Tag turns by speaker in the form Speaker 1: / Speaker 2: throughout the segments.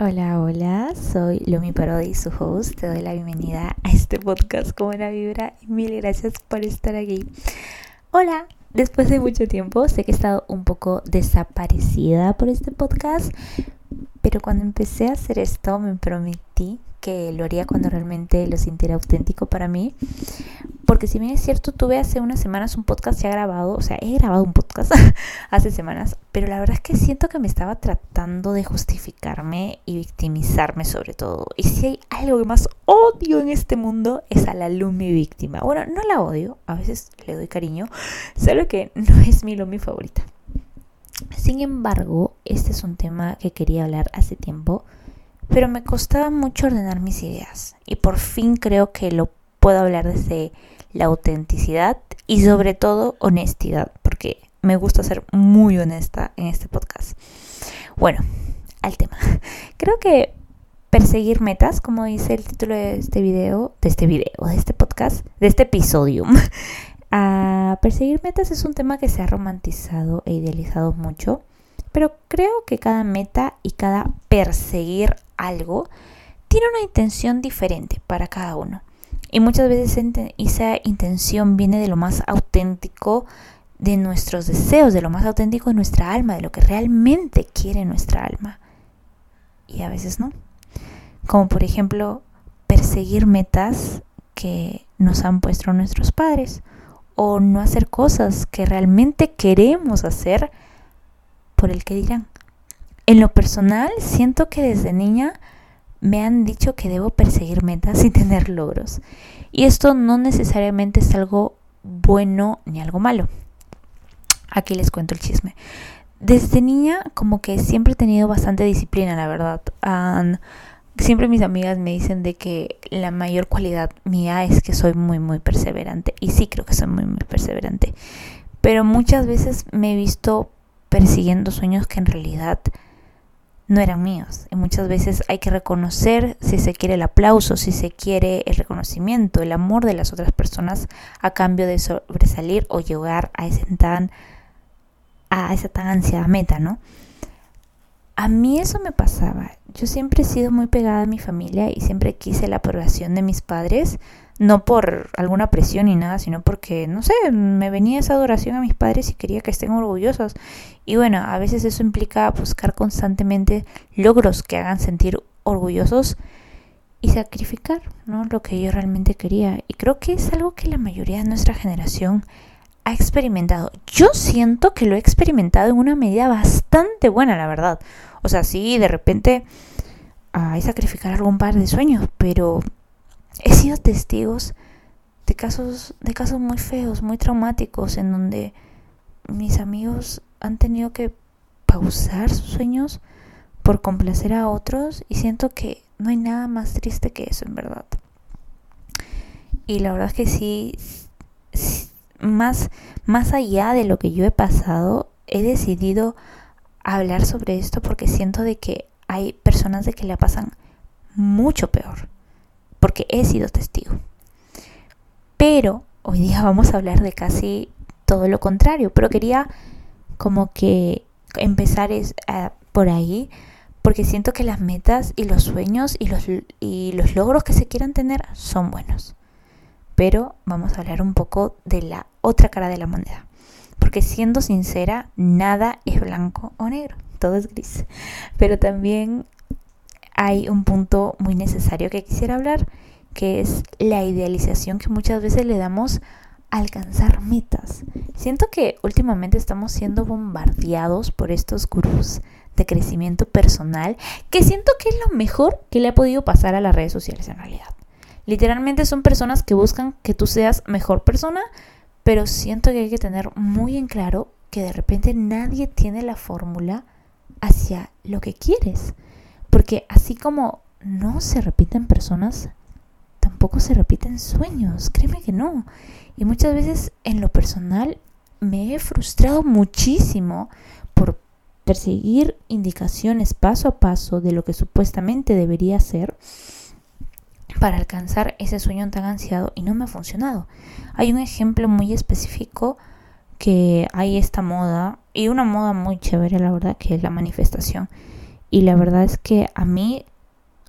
Speaker 1: Hola, hola, soy Lomi Parodi, su host. Te doy la bienvenida a este podcast como una vibra y mil gracias por estar aquí. Hola, después de mucho tiempo, sé que he estado un poco desaparecida por este podcast, pero cuando empecé a hacer esto me prometí que lo haría cuando realmente lo sintiera auténtico para mí. Porque si bien es cierto, tuve hace unas semanas un podcast ya grabado, o sea, he grabado un podcast hace semanas, pero la verdad es que siento que me estaba tratando de justificarme y victimizarme sobre todo. Y si hay algo que más odio en este mundo es a la Lumi víctima. Bueno, no la odio, a veces le doy cariño, solo que no es mi Lumi favorita. Sin embargo, este es un tema que quería hablar hace tiempo, pero me costaba mucho ordenar mis ideas y por fin creo que lo puedo hablar desde la autenticidad y sobre todo honestidad, porque me gusta ser muy honesta en este podcast. Bueno, al tema. Creo que perseguir metas, como dice el título de este video, de este video, de este podcast, de este episodio. a perseguir metas es un tema que se ha romantizado e idealizado mucho, pero creo que cada meta y cada perseguir algo tiene una intención diferente para cada uno. Y muchas veces esa intención viene de lo más auténtico de nuestros deseos, de lo más auténtico de nuestra alma, de lo que realmente quiere nuestra alma. Y a veces no. Como por ejemplo, perseguir metas que nos han puesto nuestros padres o no hacer cosas que realmente queremos hacer por el que dirán. En lo personal, siento que desde niña me han dicho que debo perseguir metas y tener logros. Y esto no necesariamente es algo bueno ni algo malo. Aquí les cuento el chisme. Desde niña como que siempre he tenido bastante disciplina, la verdad. Siempre mis amigas me dicen de que la mayor cualidad mía es que soy muy, muy perseverante. Y sí creo que soy muy, muy perseverante. Pero muchas veces me he visto persiguiendo sueños que en realidad no eran míos. Y muchas veces hay que reconocer si se quiere el aplauso, si se quiere el reconocimiento, el amor de las otras personas a cambio de sobresalir o llegar a ese tan a esa tan ansiada meta, ¿no? A mí eso me pasaba. Yo siempre he sido muy pegada a mi familia y siempre quise la aprobación de mis padres no por alguna presión ni nada, sino porque, no sé, me venía esa adoración a mis padres y quería que estén orgullosos. Y bueno, a veces eso implica buscar constantemente logros que hagan sentir orgullosos y sacrificar, ¿no? Lo que yo realmente quería. Y creo que es algo que la mayoría de nuestra generación ha experimentado. Yo siento que lo he experimentado en una medida bastante buena, la verdad. O sea, sí, de repente hay sacrificar algún par de sueños, pero he sido testigos de casos, de casos muy feos, muy traumáticos, en donde mis amigos han tenido que pausar sus sueños por complacer a otros y siento que no hay nada más triste que eso en verdad. Y la verdad es que sí, más, más allá de lo que yo he pasado, he decidido hablar sobre esto porque siento de que hay personas de que la pasan mucho peor porque he sido testigo. Pero hoy día vamos a hablar de casi todo lo contrario, pero quería como que empezar es, por ahí, porque siento que las metas y los sueños y los, y los logros que se quieran tener son buenos. Pero vamos a hablar un poco de la otra cara de la moneda. Porque siendo sincera, nada es blanco o negro, todo es gris. Pero también hay un punto muy necesario que quisiera hablar, que es la idealización que muchas veces le damos a alcanzar metas. Siento que últimamente estamos siendo bombardeados por estos gurús de crecimiento personal, que siento que es lo mejor que le ha podido pasar a las redes sociales en realidad. Literalmente son personas que buscan que tú seas mejor persona, pero siento que hay que tener muy en claro que de repente nadie tiene la fórmula hacia lo que quieres. Porque así como no se repiten personas, tampoco se repiten sueños, créeme que no. Y muchas veces en lo personal me he frustrado muchísimo por perseguir indicaciones paso a paso de lo que supuestamente debería ser para alcanzar ese sueño tan ansiado y no me ha funcionado. Hay un ejemplo muy específico que hay esta moda y una moda muy chévere la verdad que es la manifestación Y la verdad es que a mí,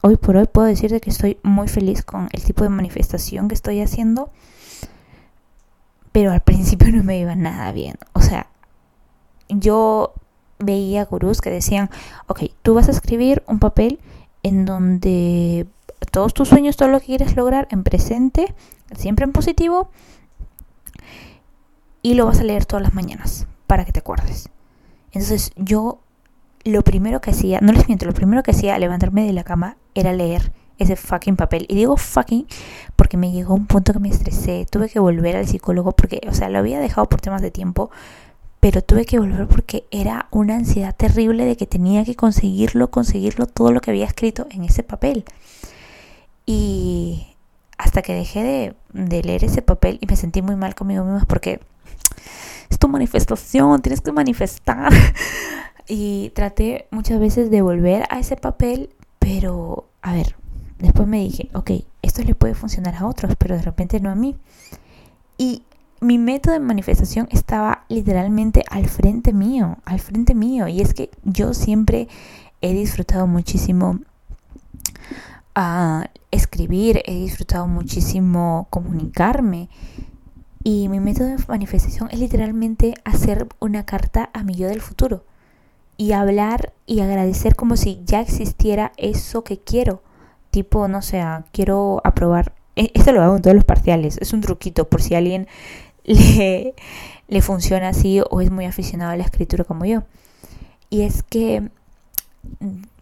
Speaker 1: hoy por hoy, puedo decirte que estoy muy feliz con el tipo de manifestación que estoy haciendo. Pero al principio no me iba nada bien. O sea, yo veía gurús que decían, ok, tú vas a escribir un papel en donde todos tus sueños, todo lo que quieres lograr en presente, siempre en positivo, y lo vas a leer todas las mañanas para que te acuerdes. Entonces yo lo primero que hacía, no les miento, lo primero que hacía al levantarme de la cama era leer ese fucking papel. Y digo fucking porque me llegó un punto que me estresé, tuve que volver al psicólogo porque, o sea, lo había dejado por temas de tiempo, pero tuve que volver porque era una ansiedad terrible de que tenía que conseguirlo, conseguirlo todo lo que había escrito en ese papel. Y hasta que dejé de, leer ese papel y me sentí muy mal conmigo misma porque es tu manifestación, tienes que manifestar. y traté muchas veces de volver a ese papel, pero a ver, después me dije, ok, esto le puede funcionar a otros, pero de repente no a mí. Y mi método de manifestación estaba literalmente al frente mío, al frente mío. Y es que yo siempre he disfrutado muchísimo a ah, escribir, he disfrutado muchísimo comunicarme. Y mi método de manifestación es literalmente hacer una carta a mi yo del futuro. Y hablar y agradecer como si ya existiera eso que quiero. Tipo, no sé, quiero aprobar. E, esto lo hago en todos los parciales. Es un truquito por si alguien le, le funciona así o es muy aficionado a la escritura como yo. Y es que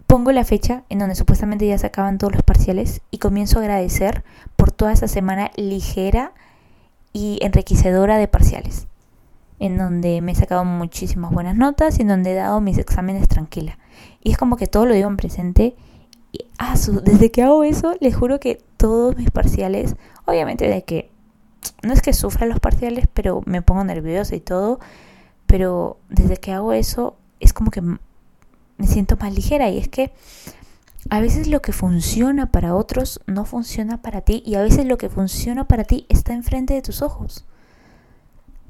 Speaker 1: pongo la fecha en donde supuestamente ya se acaban todos los parciales y comienzo a agradecer por toda esa semana ligera y enriquecedora de parciales, en donde me he sacado muchísimas buenas notas y en donde he dado mis exámenes tranquila. Y es como que todo lo digo en presente. Y ah, desde que hago eso, les juro que todos mis parciales, obviamente de que no es que sufra los parciales, pero me pongo nerviosa y todo, pero desde que hago eso es como que me siento más ligera y es que a veces lo que funciona para otros no funciona para ti y a veces lo que funciona para ti está enfrente de tus ojos.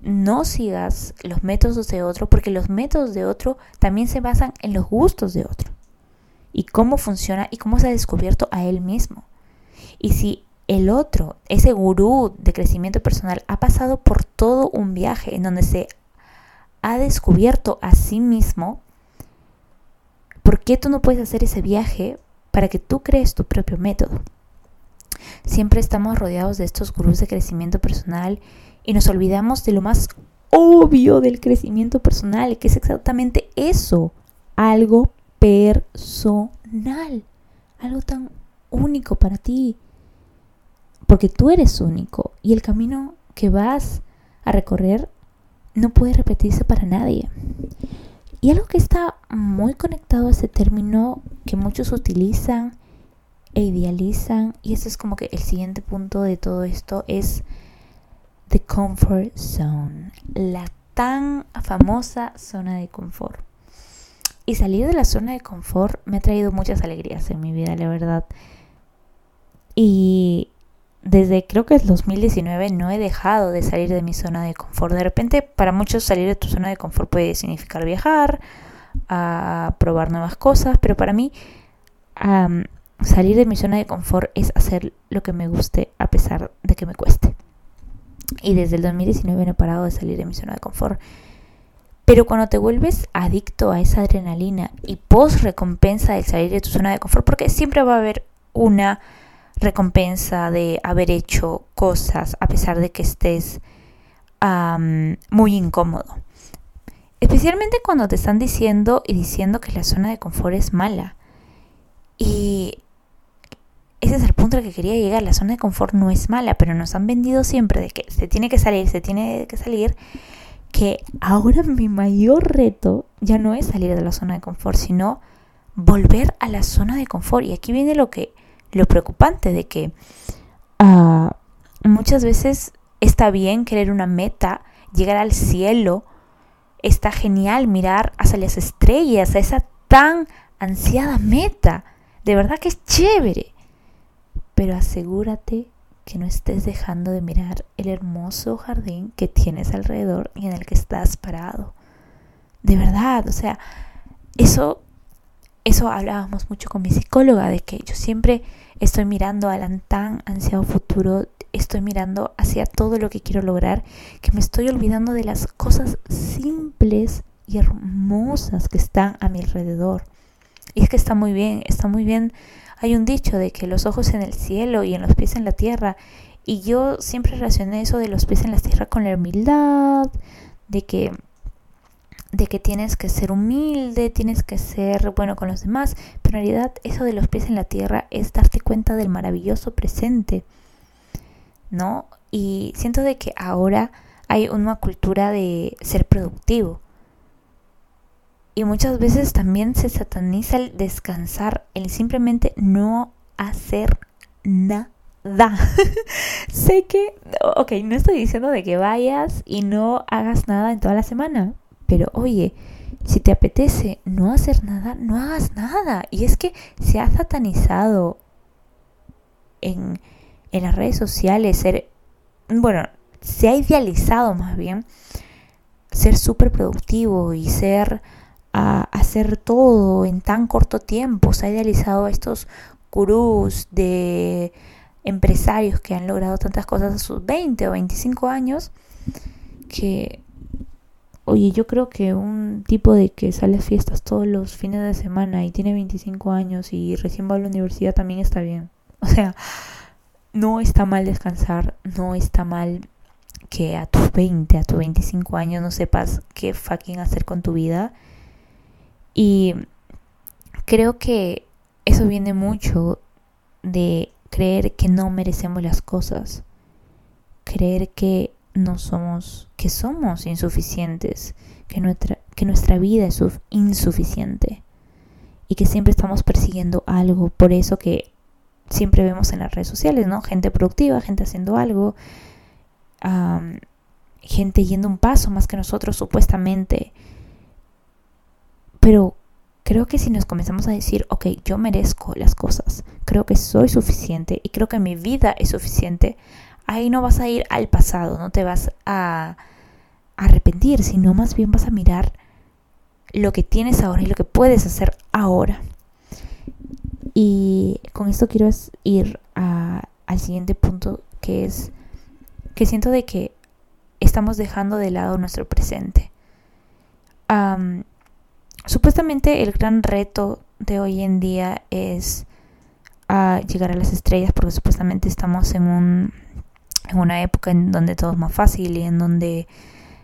Speaker 1: No sigas los métodos de otro porque los métodos de otro también se basan en los gustos de otro y cómo funciona y cómo se ha descubierto a él mismo. Y si el otro, ese gurú de crecimiento personal, ha pasado por todo un viaje en donde se ha descubierto a sí mismo, ¿por qué tú no puedes hacer ese viaje para que tú crees tu propio método? Siempre estamos rodeados de estos gurús de crecimiento personal y nos olvidamos de lo más obvio del crecimiento personal, que es exactamente eso, algo personal, algo tan único para ti porque tú eres único y el camino que vas a recorrer no puede repetirse para nadie. Y algo que está muy conectado a ese término que muchos utilizan e idealizan, y eso es como que el siguiente punto de todo esto, es the comfort zone, la tan famosa zona de confort. Y salir de la zona de confort me ha traído muchas alegrías en mi vida, la verdad. Y desde creo que es 2019 no he dejado de salir de mi zona de confort. De repente, para muchos salir de tu zona de confort puede significar viajar, a probar nuevas cosas, pero para mí salir de mi zona de confort es hacer lo que me guste a pesar de que me cueste. Y desde el 2019 no he parado de salir de mi zona de confort. Pero cuando te vuelves adicto a esa adrenalina y post recompensa de salir de tu zona de confort, porque siempre va a haber una recompensa de haber hecho cosas a pesar de que estés muy incómodo. Especialmente cuando te están diciendo y diciendo que la zona de confort es mala. Y ese es el punto al que quería llegar. La zona de confort no es mala, pero nos han vendido siempre de que se tiene que salir, se tiene que salir. Que ahora mi mayor reto ya no es salir de la zona de confort, sino volver a la zona de confort. Y aquí viene lo que lo preocupante de que ah, muchas veces está bien querer una meta, llegar al cielo, está genial mirar hacia las estrellas, a esa tan ansiada meta. De verdad que es chévere. Pero asegúrate que no estés dejando de mirar el hermoso jardín que tienes alrededor y en el que estás parado. De verdad, o sea, eso eso hablábamos mucho con mi psicóloga, de que yo siempre estoy mirando al tan ansiado futuro, estoy mirando hacia todo lo que quiero lograr, que me estoy olvidando de las cosas simples y hermosas que están a mi alrededor. Y es que está muy bien, está muy bien. Hay un dicho de que los ojos en el cielo y en los pies en la tierra. Y yo siempre relacioné eso de los pies en la tierra con la humildad, de que de que tienes que ser humilde, tienes que ser bueno con los demás, pero en realidad eso de los pies en la tierra es darte cuenta del maravilloso presente, ¿no? Y siento de que ahora hay una cultura de ser productivo. Y muchas veces también se sataniza el descansar, el simplemente no hacer nada. sé que, ok, no estoy diciendo de que vayas y no hagas nada en toda la semana, pero oye, si te apetece no hacer nada, no hagas nada. Y es que se ha satanizado en, en las redes sociales ser, bueno, se ha idealizado más bien ser súper productivo y ser a hacer todo en tan corto tiempo. Se ha idealizado a estos gurús de empresarios que han logrado tantas cosas a sus 20 o 25 años que Oye, yo creo que un tipo de que sale a fiestas todos los fines de semana y tiene 25 años y recién va a la universidad también está bien. O sea, no está mal descansar, no está mal que a tus 20, a tus 25 años no sepas qué fucking hacer con tu vida. Y creo que eso viene mucho de creer que no merecemos las cosas. Creer que no somos, que somos insuficientes, que nuestra, que nuestra vida es insuficiente y que siempre estamos persiguiendo algo. Por eso que siempre vemos en las redes sociales, ¿no? Gente productiva, gente haciendo algo, gente yendo un paso más que nosotros supuestamente. Pero creo que si nos comenzamos a decir, ok, yo merezco las cosas, creo que soy suficiente y creo que mi vida es suficiente, ahí no vas a ir al pasado, no te vas a arrepentir, sino más bien vas a mirar lo que tienes ahora y lo que puedes hacer ahora. Y con esto quiero ir al siguiente punto, que es que siento de que estamos dejando de lado nuestro presente. supuestamente el gran reto de hoy en día es a llegar a las estrellas porque supuestamente estamos en un en una época en donde todo es más fácil y en donde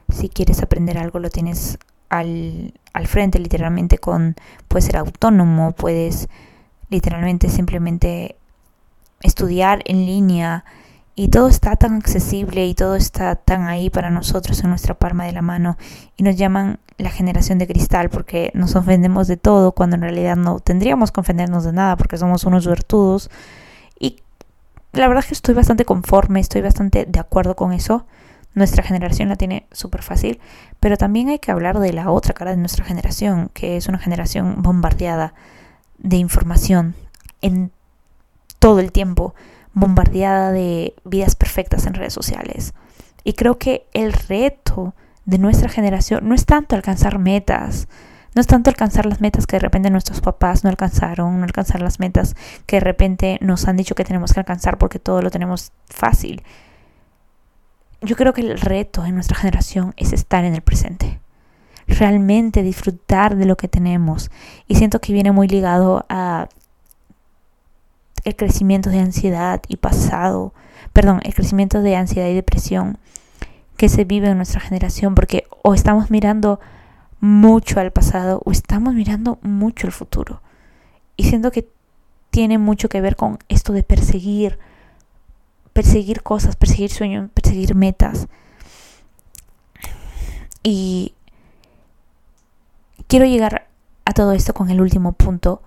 Speaker 1: si quieres aprender algo lo tienes al, al frente, literalmente con, puedes ser autónomo, puedes literalmente simplemente estudiar en línea y todo está tan accesible y todo está tan ahí para nosotros en nuestra palma de la mano y nos llaman la generación de cristal porque nos ofendemos de todo cuando en realidad no tendríamos que ofendernos de nada porque somos unos virtudos la verdad es que estoy bastante conforme, estoy bastante de acuerdo con eso. Nuestra generación la tiene súper fácil, pero también hay que hablar de la otra cara de nuestra generación, que es una generación bombardeada de información en todo el tiempo, bombardeada de vidas perfectas en redes sociales. Y creo que el reto de nuestra generación no es tanto alcanzar metas, no es tanto alcanzar las metas que de repente nuestros papás no alcanzaron, no alcanzar las metas que de repente nos han dicho que tenemos que alcanzar porque todo lo tenemos fácil. Yo creo que el reto en nuestra generación es estar en el presente. Realmente disfrutar de lo que tenemos. Y siento que viene muy ligado a el crecimiento de ansiedad y pasado, perdón, el crecimiento de ansiedad y depresión que se vive en nuestra generación porque o estamos mirando mucho al pasado o estamos mirando mucho al futuro. Y siento que tiene mucho que ver con esto de perseguir, perseguir cosas, perseguir sueños, perseguir metas. Y quiero llegar a todo esto con el último punto,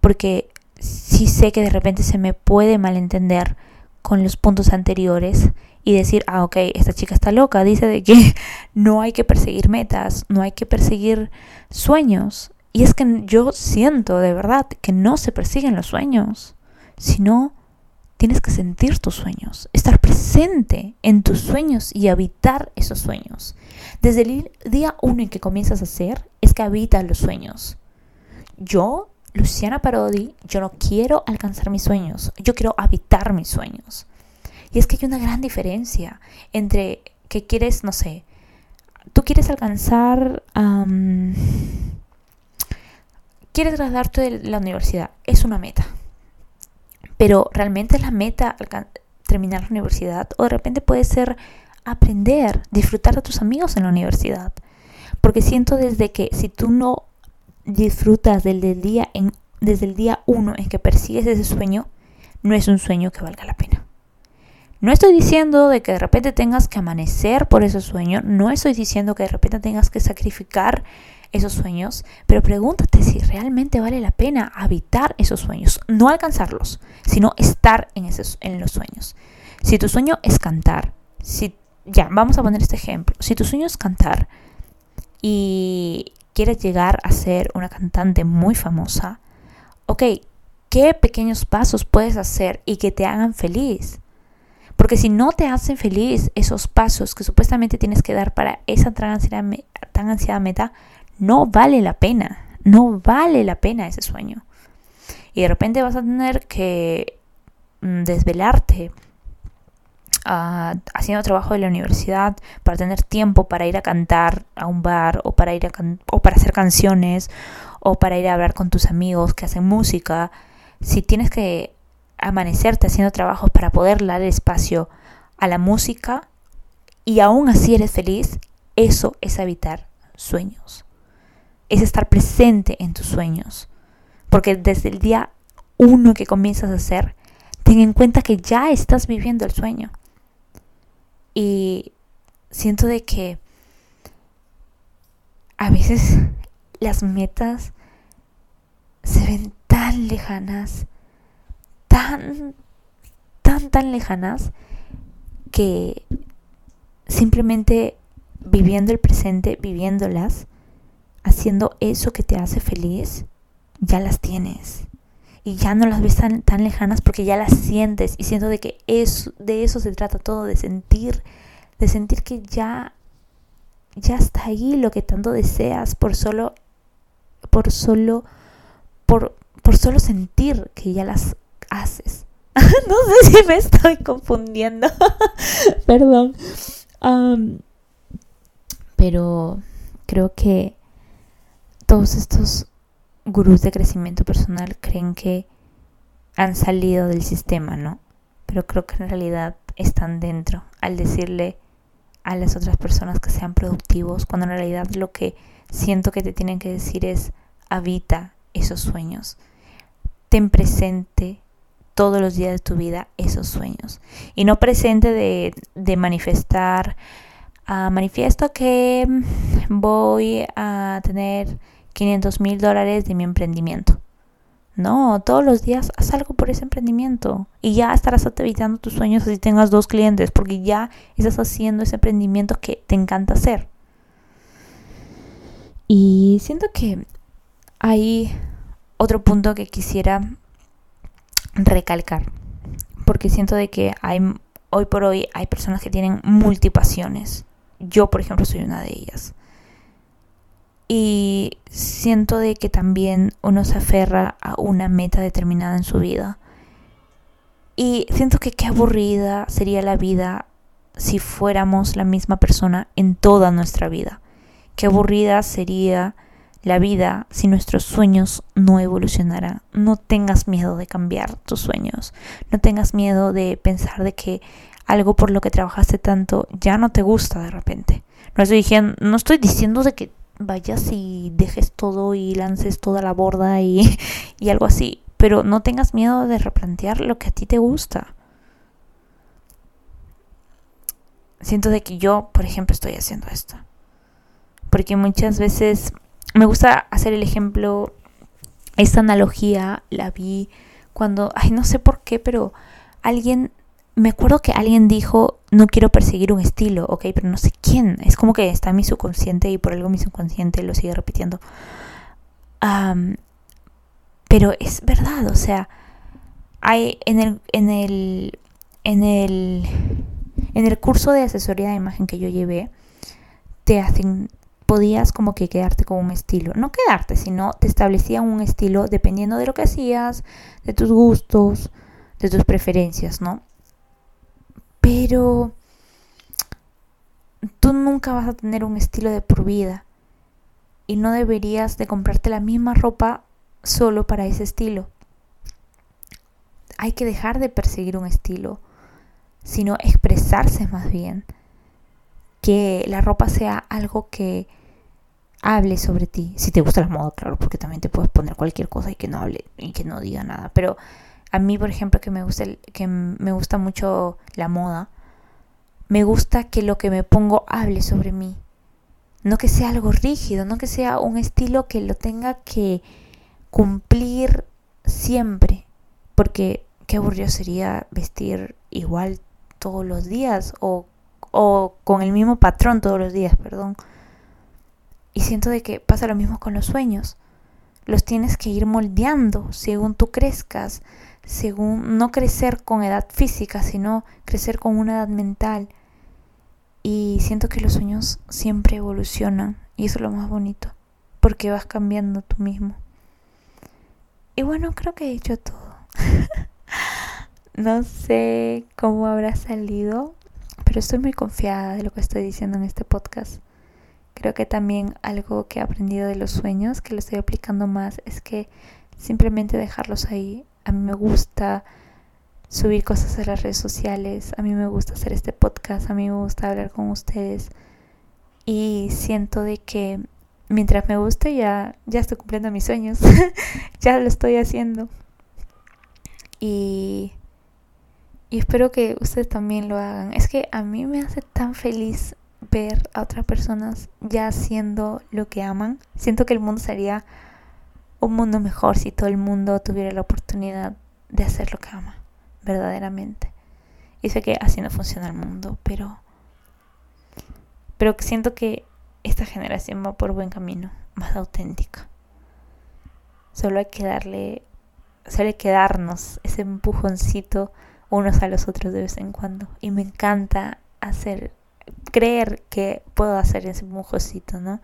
Speaker 1: porque sí sé que de repente se me puede malentender con los puntos anteriores y decir, ah, ok, esta chica está loca, dice de que no hay que perseguir metas, no hay que perseguir sueños. Y es que yo siento de verdad que no se persiguen los sueños, sino tienes que sentir tus sueños, estar presente en tus sueños y habitar esos sueños. Desde el día uno en que comienzas a hacer, es que habitas los sueños. Yo Luciana Parodi, yo no quiero alcanzar mis sueños, yo quiero habitar mis sueños. Y es que hay una gran diferencia entre que quieres, no sé, tú quieres alcanzar, quieres graduarte de la universidad, es una meta. Pero realmente es la meta terminar la universidad o de repente puede ser aprender, disfrutar de tus amigos en la universidad. Porque siento desde que si tú no disfrutas del, día en, desde el día uno en que persigues ese sueño, no es un sueño que valga la pena. No estoy diciendo de que de repente tengas que amanecer por ese sueño, no estoy diciendo que de repente tengas que sacrificar esos sueños, pero pregúntate si realmente vale la pena habitar esos sueños, no alcanzarlos, sino estar en, esos, en los sueños. Si tu sueño es cantar, si ya, vamos a poner este ejemplo, si tu sueño es cantar y quieres llegar a ser una cantante muy famosa, ok, ¿qué pequeños pasos puedes hacer y que te hagan feliz? Porque si no te hacen feliz esos pasos que supuestamente tienes que dar para esa tan ansiada, meta, no vale la pena. No vale la pena ese sueño. Y de repente vas a tener que mm, desvelarte ah, haciendo trabajo de la universidad para tener tiempo para ir a cantar a un bar o para ir a o para hacer canciones o para ir a hablar con tus amigos que hacen música. Si tienes que amanecerte haciendo trabajos para poder dar espacio a la música y aún así eres feliz, eso es habitar sueños. Es estar presente en tus sueños. Porque desde el día uno que comienzas a hacer, ten en cuenta que ya estás viviendo el sueño. Y siento de que a veces las metas se ven tan lejanas tan, tan, tan lejanas que simplemente viviendo el presente, viviéndolas, haciendo eso que te hace feliz, ya las tienes. Y ya no las ves tan, tan lejanas porque ya las sientes. Y siento de que eso, de eso se trata todo, de sentir, de sentir que ya, ya está ahí lo que tanto deseas por solo, por solo, por, por solo sentir que ya las haces. no sé si me estoy confundiendo. Perdón. pero creo que todos estos gurús de crecimiento personal creen que han salido del sistema, ¿no? Pero creo que en realidad están dentro al decirle a las otras personas que sean productivos, cuando en realidad lo que siento que te tienen que decir es habita esos sueños. Ten presente todos los días de tu vida esos sueños. Y no presente de, manifestar, uh, manifiesto que voy a tener 500 mil dólares de mi emprendimiento. No, todos los días haz algo por ese emprendimiento y ya estarás evitando tus sueños si tengas dos clientes porque ya estás haciendo ese emprendimiento que te encanta hacer. Y siento que hay otro punto que quisiera recalcar. Porque siento de que hay, hoy por hoy hay personas que tienen multipasiones. Yo, por ejemplo, soy una de ellas. Y siento de que también uno se aferra a una meta determinada en su vida. Y siento que qué aburrida sería la vida si fuéramos la misma persona en toda nuestra vida. Qué aburrida sería la vida si nuestros sueños no evolucionarán. No tengas miedo de cambiar tus sueños. No tengas miedo de pensar de que algo por lo que trabajaste tanto ya no te gusta de repente. No estoy diciendo, no estoy diciendo de que vayas y dejes todo y lances toda la borda y, y algo así. Pero no tengas miedo de replantear lo que a ti te gusta. Siento de que yo, por ejemplo, estoy haciendo esto. Porque muchas veces me gusta hacer el ejemplo, esta analogía la vi cuando, ay, no sé por qué, pero alguien, me acuerdo que alguien dijo, no quiero perseguir un estilo, ok, pero no sé quién, es como que está en mi subconsciente y por algo mi subconsciente lo sigue repitiendo. pero es verdad, o sea, hay en el, en el, en el, en el curso de asesoría de imagen que yo llevé, te hacen podías como que quedarte con un estilo. No quedarte, sino te establecían un estilo dependiendo de lo que hacías, de tus gustos, de tus preferencias, ¿no? Pero tú nunca vas a tener un estilo de por vida y no deberías de comprarte la misma ropa solo para ese estilo. Hay que dejar de perseguir un estilo, sino expresarse más bien. Que la ropa sea algo que hable sobre ti. Si te gusta la moda, claro, porque también te puedes poner cualquier cosa y que no hable y que no diga nada. Pero a mí, por ejemplo, que me gusta, que me gusta mucho la moda, me gusta que lo que me pongo hable sobre mí. No que sea algo rígido, no que sea un estilo que lo tenga que cumplir siempre. Porque qué aburrido sería vestir igual todos los días o, o con el mismo patrón todos los días, perdón. Y siento de que pasa lo mismo con los sueños. Los tienes que ir moldeando según tú crezcas, según no crecer con edad física, sino crecer con una edad mental. Y siento que los sueños siempre evolucionan y eso es lo más bonito, porque vas cambiando tú mismo. Y bueno, creo que he dicho todo. no sé cómo habrá salido, pero estoy muy confiada de lo que estoy diciendo en este podcast. Creo que también algo que he aprendido de los sueños, que lo estoy aplicando más, es que simplemente dejarlos ahí. A mí me gusta subir cosas a las redes sociales, a mí me gusta hacer este podcast, a mí me gusta hablar con ustedes y siento de que mientras me guste ya, ya estoy cumpliendo mis sueños, ya lo estoy haciendo. Y, y espero que ustedes también lo hagan. Es que a mí me hace tan feliz ver a otras personas ya haciendo lo que aman. Siento que el mundo sería un mundo mejor si todo el mundo tuviera la oportunidad de hacer lo que ama, verdaderamente. Y sé que así no funciona el mundo, pero pero siento que esta generación va por buen camino, más auténtica. Solo hay que darle, solo hay que darnos ese empujoncito unos a los otros de vez en cuando. Y me encanta hacer, creer que puedo hacer ese empujoncito, ¿no?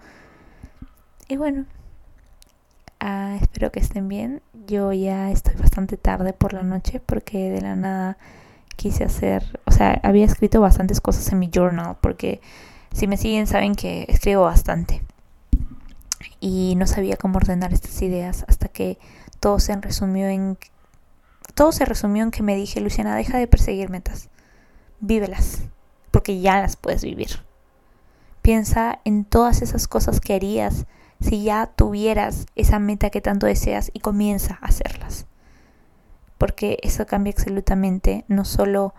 Speaker 1: Y bueno, ah, espero que estén bien. Yo ya estoy bastante tarde por la noche porque de la nada quise hacer, o sea, había escrito bastantes cosas en mi journal porque si me siguen saben que escribo bastante. Y no sabía cómo ordenar estas ideas hasta que todo se resumió en todo se resumió en que me dije, Luciana, deja de perseguir metas. Vívelas, porque ya las puedes vivir. Piensa en todas esas cosas que harías si ya tuvieras esa meta que tanto deseas y comienza a hacerlas. Porque eso cambia absolutamente no solo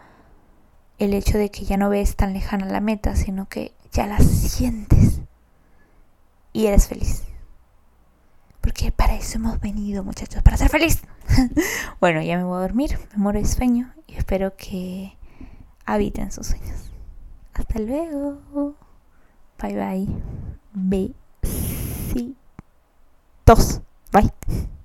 Speaker 1: el hecho de que ya no ves tan lejana la meta, sino que ya la sientes y eres feliz. Porque para eso hemos venido, muchachos, para ser feliz. bueno, ya me voy a dormir, me muero de sueño y espero que habiten sus sueños. Hasta luego. Bye bye. Besitos. Bye.